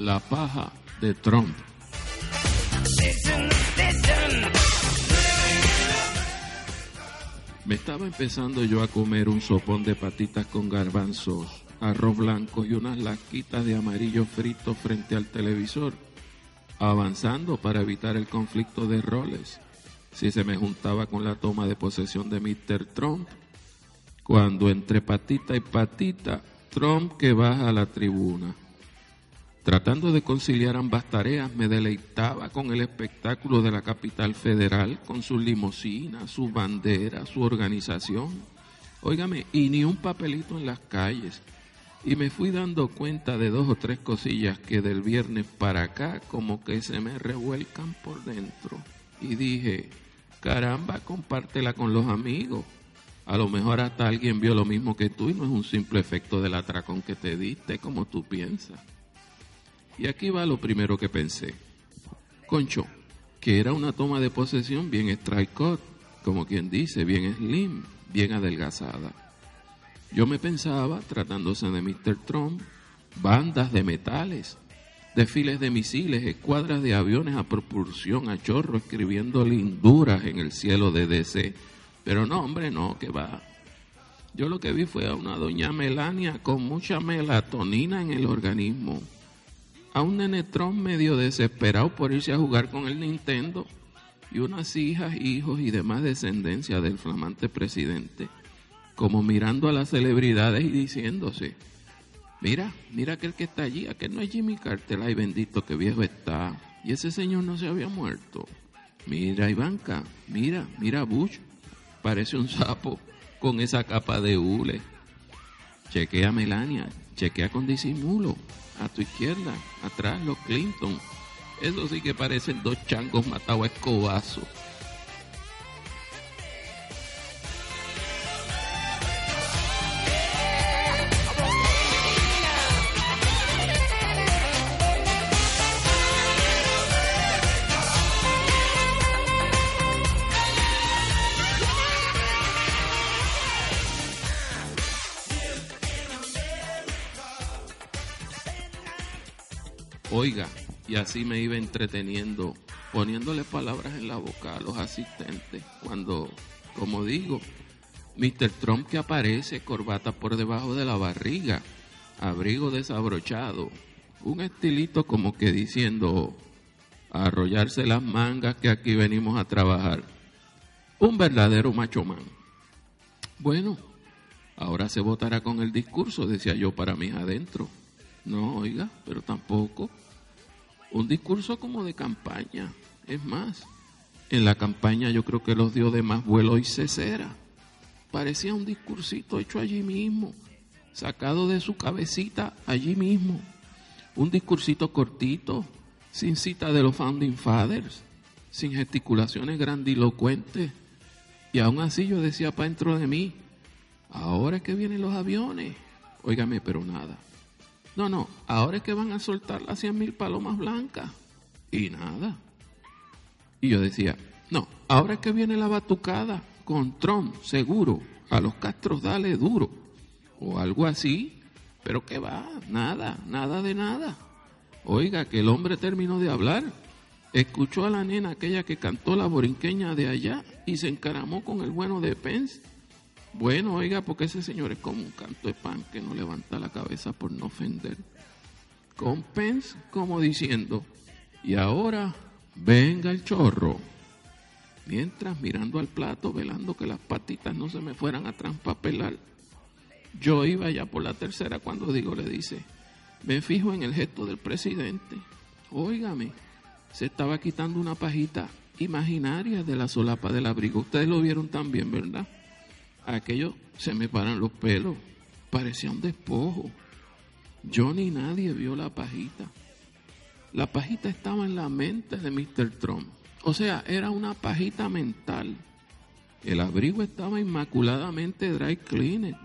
la paja de Trump. Me estaba empezando yo a comer un sopón de patitas con garbanzos, arroz blanco y unas lasquitas de amarillo frito frente al televisor, avanzando para evitar el conflicto de roles. Si se me juntaba con la toma de posesión de Mr. Trump, cuando entre patita y patita, Trump que baja a la tribuna. Tratando de conciliar ambas tareas, me deleitaba con el espectáculo de la capital federal, con sus limusinas, sus banderas, su organización. Óigame, y ni un papelito en las calles. Y me fui dando cuenta de dos o tres cosillas que del viernes para acá como que se me revuelcan por dentro. Y dije, caramba, compártela con los amigos. A lo mejor hasta alguien vio lo mismo que tú y no es un simple efecto del atracón que te diste como tú piensas. Y aquí va lo primero que pensé. Concho, que era una toma de posesión bien strike como quien dice, bien slim, bien adelgazada. Yo me pensaba, tratándose de Mr. Trump, bandas de metales, desfiles de misiles, escuadras de aviones a propulsión, a chorro, escribiendo linduras en el cielo de DC. Pero no, hombre, no, que va. Yo lo que vi fue a una doña Melania con mucha melatonina en el organismo a un nenetrón medio desesperado por irse a jugar con el Nintendo y unas hijas, hijos y demás descendencia del flamante presidente, como mirando a las celebridades y diciéndose, mira, mira aquel que está allí, aquel no es Jimmy Carter, ay bendito que viejo está, y ese señor no se había muerto. Mira Ivanka, mira, mira Bush, parece un sapo con esa capa de hule. Chequea Melania, chequea con disimulo, a tu izquierda, atrás los Clinton. Eso sí que parecen dos changos matados a escobazo. Oiga, y así me iba entreteniendo, poniéndole palabras en la boca a los asistentes, cuando, como digo, Mr. Trump que aparece, corbata por debajo de la barriga, abrigo desabrochado, un estilito como que diciendo, arrollarse las mangas que aquí venimos a trabajar. Un verdadero macho man. Bueno, ahora se votará con el discurso, decía yo para mí adentro. No, oiga, pero tampoco un discurso como de campaña. Es más, en la campaña yo creo que los dio de más vuelo y cesera. Parecía un discursito hecho allí mismo, sacado de su cabecita allí mismo. Un discursito cortito, sin cita de los Founding Fathers, sin gesticulaciones grandilocuentes. Y aún así yo decía para dentro de mí, ahora es que vienen los aviones. Óigame, pero nada. No, no, ahora es que van a soltar las 100 mil palomas blancas. Y nada. Y yo decía, no, ahora es que viene la batucada con Trump, seguro. A los Castros dale duro. O algo así. Pero que va, nada, nada de nada. Oiga, que el hombre terminó de hablar. Escuchó a la nena aquella que cantó la borinqueña de allá y se encaramó con el bueno de Pence bueno, oiga, porque ese señor es como un canto de pan que no levanta la cabeza por no ofender. Con Pence como diciendo, y ahora venga el chorro. Mientras mirando al plato, velando que las patitas no se me fueran a transpapelar. Yo iba ya por la tercera cuando digo, le dice, me fijo en el gesto del presidente. Óigame, se estaba quitando una pajita imaginaria de la solapa del abrigo. Ustedes lo vieron también, ¿verdad? Aquello se me paran los pelos, parecía un despojo. Yo ni nadie vio la pajita. La pajita estaba en la mente de Mr. Trump. O sea, era una pajita mental. El abrigo estaba inmaculadamente dry cleaner.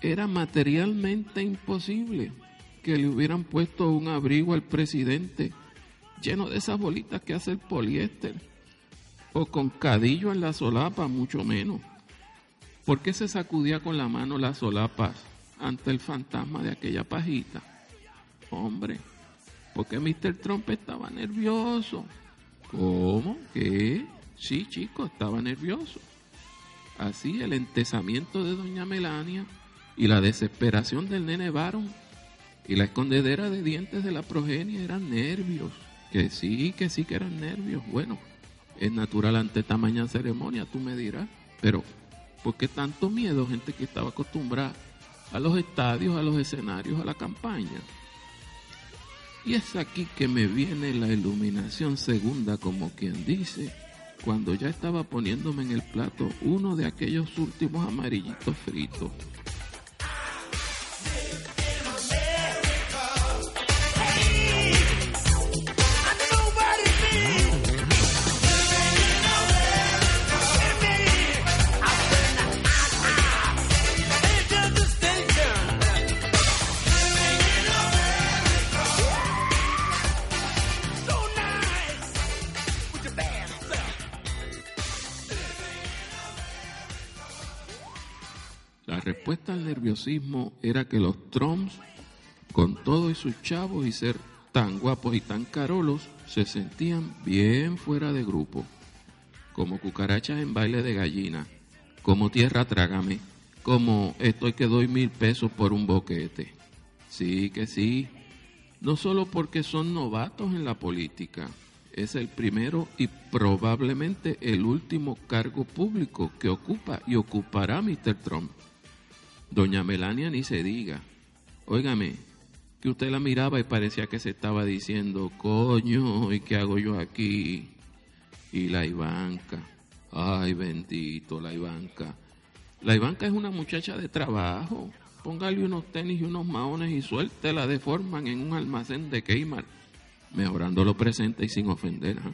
Era materialmente imposible que le hubieran puesto un abrigo al presidente lleno de esas bolitas que hace el poliéster. O con cadillo en la solapa, mucho menos. ¿Por qué se sacudía con la mano las solapas ante el fantasma de aquella pajita? Hombre, porque Mr. Trump estaba nervioso. ¿Cómo? ¿Qué? Sí, chico, estaba nervioso. Así el entesamiento de doña Melania y la desesperación del nene Baron y la escondedera de dientes de la progenie eran nervios. Que sí, que sí que eran nervios. Bueno, es natural ante tamaña ceremonia, tú me dirás. Pero, ¿por qué tanto miedo, gente que estaba acostumbrada a los estadios, a los escenarios, a la campaña? Y es aquí que me viene la iluminación segunda, como quien dice, cuando ya estaba poniéndome en el plato uno de aquellos últimos amarillitos fritos. Era que los Trumps, con todo y sus chavos y ser tan guapos y tan carolos, se sentían bien fuera de grupo, como cucarachas en baile de gallina, como tierra trágame, como estoy que doy mil pesos por un boquete. Sí que sí, no solo porque son novatos en la política, es el primero y probablemente el último cargo público que ocupa y ocupará Mr. Trump. Doña Melania ni se diga. Óigame, que usted la miraba y parecía que se estaba diciendo, coño, ¿y qué hago yo aquí? Y la Ivanka, ay bendito, la Ivanka. La Ivanka es una muchacha de trabajo. Póngale unos tenis y unos maones y suéltela de forman en un almacén de Kmart, mejorando lo presente y sin ofender. ¿ah?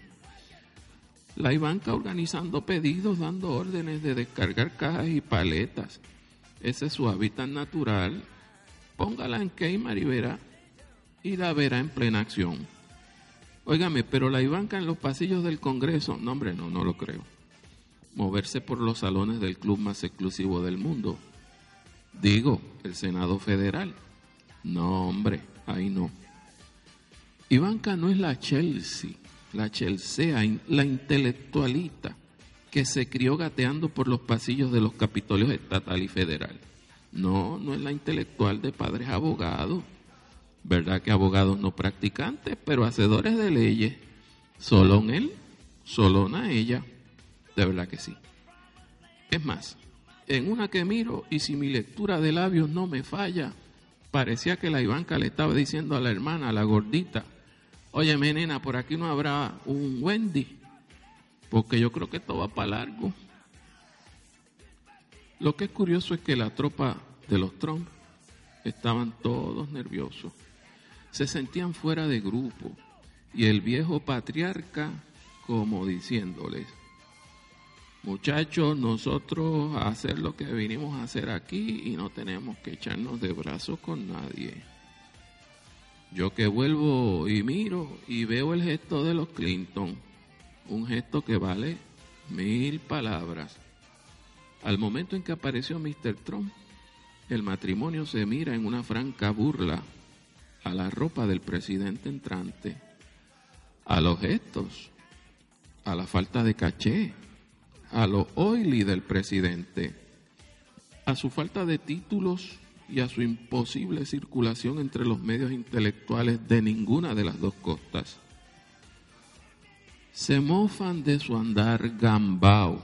La Ivanka organizando pedidos, dando órdenes de descargar cajas y paletas ese es su hábitat natural, póngala en Keimar y verá, y la verá en plena acción. Óigame, pero la Ivanka en los pasillos del Congreso, no hombre, no, no lo creo. Moverse por los salones del club más exclusivo del mundo. Digo, el Senado Federal. No, hombre, ahí no. Ivanka no es la Chelsea, la Chelsea, la intelectualita que se crió gateando por los pasillos de los capitolios estatal y federal. No, no es la intelectual de padres abogados. ¿Verdad que abogados no practicantes, pero hacedores de leyes? Solo en él, solo en ella. De verdad que sí. Es más, en una que miro y si mi lectura de labios no me falla, parecía que la Ivanka le estaba diciendo a la hermana, a la gordita, oye, nena, por aquí no habrá un Wendy porque yo creo que esto va para largo. Lo que es curioso es que la tropa de los Trump estaban todos nerviosos, se sentían fuera de grupo y el viejo patriarca como diciéndoles, muchachos, nosotros a hacer lo que vinimos a hacer aquí y no tenemos que echarnos de brazos con nadie. Yo que vuelvo y miro y veo el gesto de los Clinton un gesto que vale mil palabras. Al momento en que apareció Mr. Trump, el matrimonio se mira en una franca burla a la ropa del presidente entrante, a los gestos, a la falta de caché, a lo oily del presidente, a su falta de títulos y a su imposible circulación entre los medios intelectuales de ninguna de las dos costas se mofan de su andar gambao.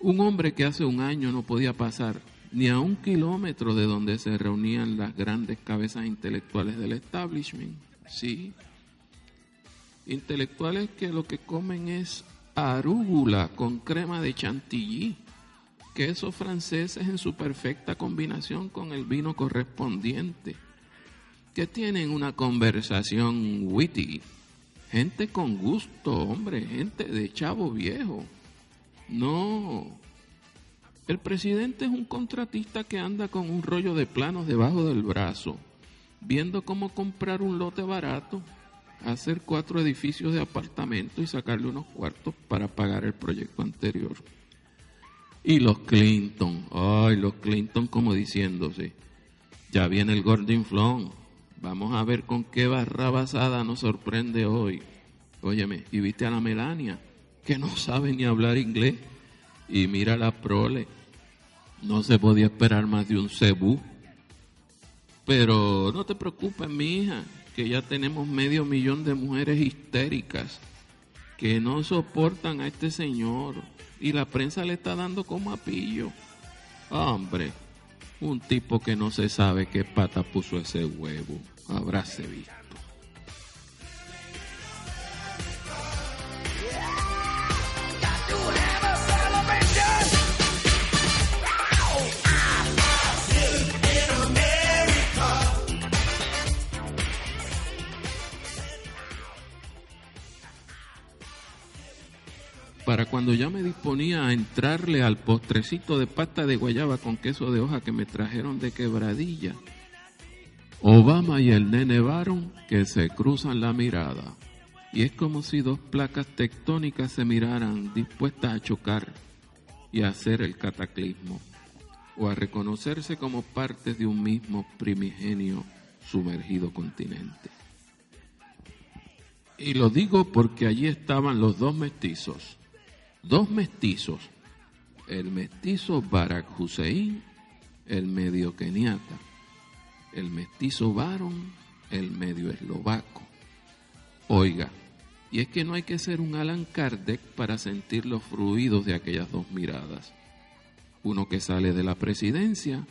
Un hombre que hace un año no podía pasar ni a un kilómetro de donde se reunían las grandes cabezas intelectuales del establishment. Sí. Intelectuales que lo que comen es arúgula con crema de chantilly, quesos franceses en su perfecta combinación con el vino correspondiente, que tienen una conversación witty, Gente con gusto, hombre, gente de chavo viejo. No. El presidente es un contratista que anda con un rollo de planos debajo del brazo, viendo cómo comprar un lote barato, hacer cuatro edificios de apartamento y sacarle unos cuartos para pagar el proyecto anterior. Y los Clinton, ay, los Clinton como diciéndose, ya viene el Gordon Flon, Vamos a ver con qué barrabasada nos sorprende hoy. Óyeme, y viste a la Melania, que no sabe ni hablar inglés. Y mira la prole. No se podía esperar más de un cebú. Pero no te preocupes, mi hija, que ya tenemos medio millón de mujeres histéricas que no soportan a este señor y la prensa le está dando como a pillo. Hombre, un tipo que no se sabe qué pata puso ese huevo, habráse visto. Cuando ya me disponía a entrarle al postrecito de pasta de guayaba con queso de hoja que me trajeron de quebradilla. Obama y el nene Baron que se cruzan la mirada. Y es como si dos placas tectónicas se miraran dispuestas a chocar y a hacer el cataclismo, o a reconocerse como partes de un mismo primigenio sumergido continente. Y lo digo porque allí estaban los dos mestizos, dos mestizos, el mestizo Barack Hussein, el medio keniata, el mestizo Baron, el medio eslovaco. Oiga, y es que no hay que ser un Alan Kardec para sentir los fluidos de aquellas dos miradas. Uno que sale de la presidencia,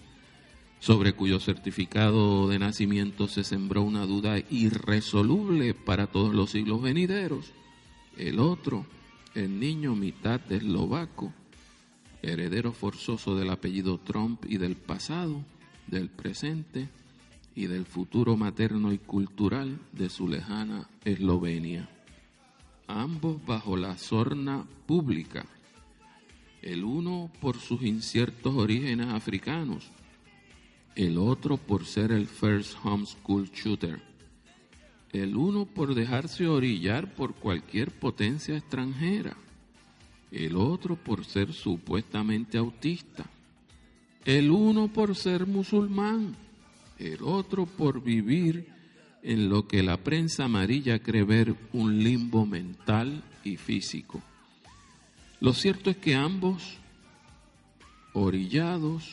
sobre cuyo certificado de nacimiento se sembró una duda irresoluble para todos los siglos venideros. El otro, el niño mitad eslovaco, heredero forzoso del apellido Trump y del pasado, del presente y del futuro materno y cultural de su lejana Eslovenia. Ambos bajo la sorna pública, el uno por sus inciertos orígenes africanos, el otro por ser el first homeschool shooter el uno por dejarse orillar por cualquier potencia extranjera, el otro por ser supuestamente autista, el uno por ser musulmán, el otro por vivir en lo que la prensa amarilla cree ver un limbo mental y físico. Lo cierto es que ambos, orillados,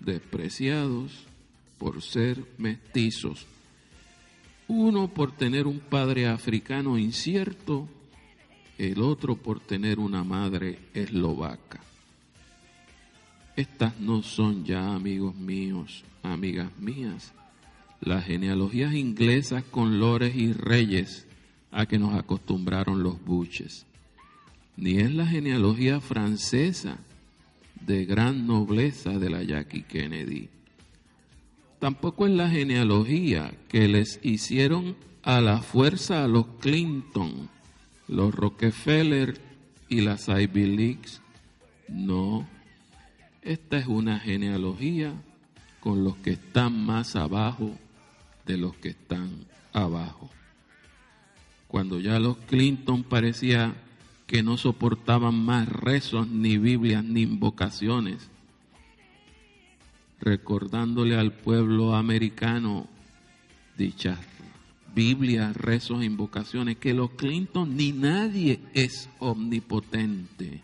despreciados por ser mestizos, uno por tener un padre africano incierto, el otro por tener una madre eslovaca. Estas no son ya, amigos míos, amigas mías, las genealogías inglesas con lores y reyes a que nos acostumbraron los buches, ni es la genealogía francesa de gran nobleza de la Jackie Kennedy Tampoco es la genealogía que les hicieron a la fuerza a los Clinton, los Rockefeller y las Ivy Leagues. No, esta es una genealogía con los que están más abajo de los que están abajo. Cuando ya los Clinton parecía que no soportaban más rezos, ni Biblias, ni invocaciones, recordándole al pueblo americano dichas Biblias, rezos, invocaciones, que los Clinton ni nadie es omnipotente.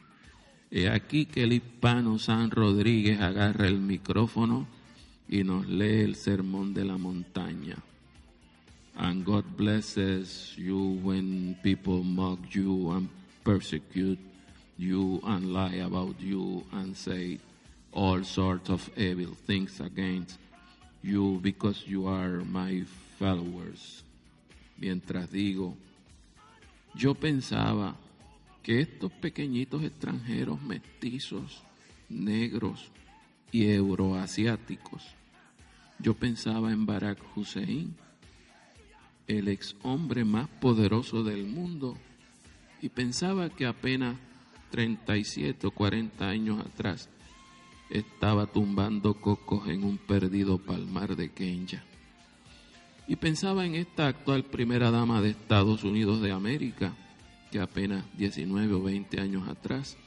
He aquí que el hispano San Rodríguez agarra el micrófono y nos lee el sermón de la montaña. And God blesses you when people mock you and persecute you and lie about you and say all sorts of evil things against you because you are my followers. Mientras digo, yo pensaba que estos pequeñitos extranjeros mestizos, negros y euroasiáticos, yo pensaba en Barack Hussein, el ex hombre más poderoso del mundo, y pensaba que apenas 37 o 40 años atrás estaba tumbando cocos en un perdido palmar de Kenya. Y pensaba en esta actual primera dama de Estados Unidos de América, que apenas 19 o 20 años atrás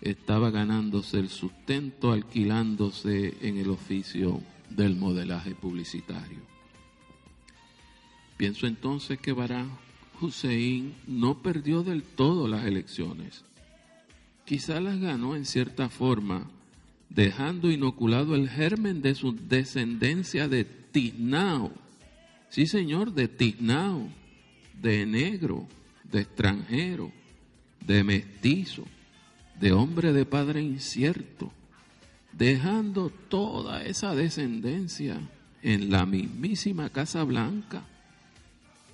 estaba ganándose el sustento alquilándose en el oficio del modelaje publicitario. Pienso entonces que Barack Hussein no perdió del todo las elecciones. Quizá las ganó en cierta forma, dejando inoculado el germen de su descendencia de Tiznao. Sí, señor, de Tiznao, de negro, de extranjero, de mestizo, de hombre de padre incierto, dejando toda esa descendencia en la mismísima Casa Blanca,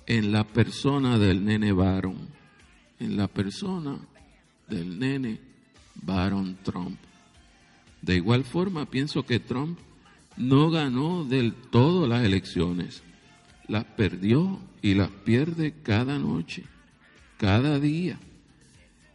en la persona del nene Baron, en la persona del nene Baron Trump. De igual forma, pienso que Trump no ganó del todo las elecciones, las perdió y las pierde cada noche, cada día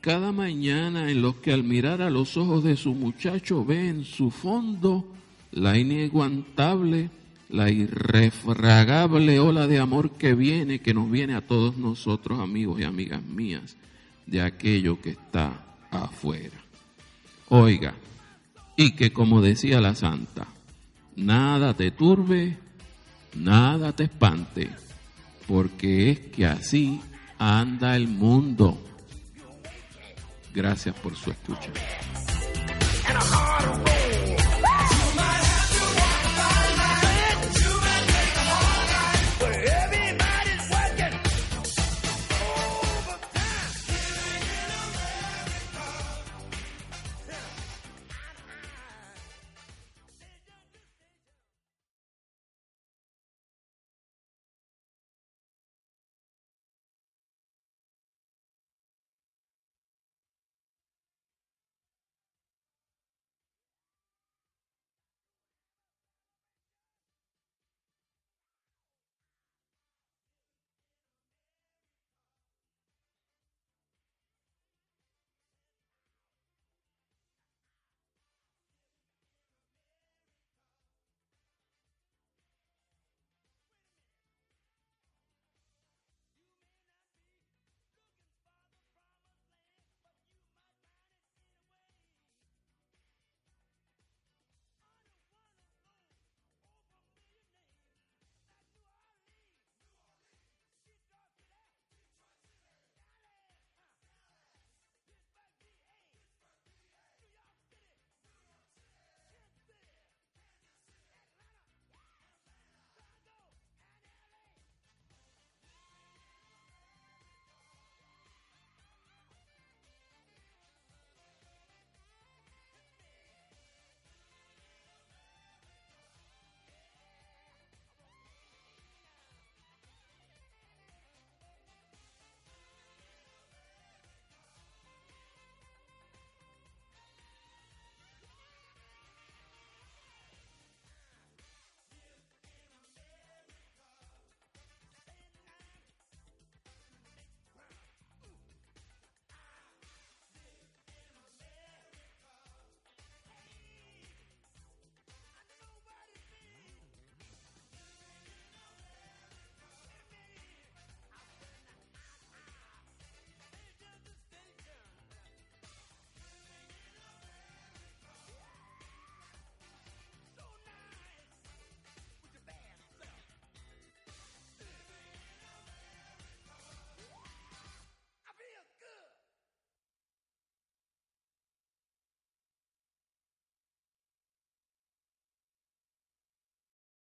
cada mañana en los que al mirar a los ojos de su muchacho ve en su fondo la ineguantable, la irrefragable ola de amor que viene, que nos viene a todos nosotros, amigos y amigas mías, de aquello que está afuera. Oiga, y que como decía la santa, nada te turbe, nada te espante, porque es que así anda el mundo. Gracias por su escucha.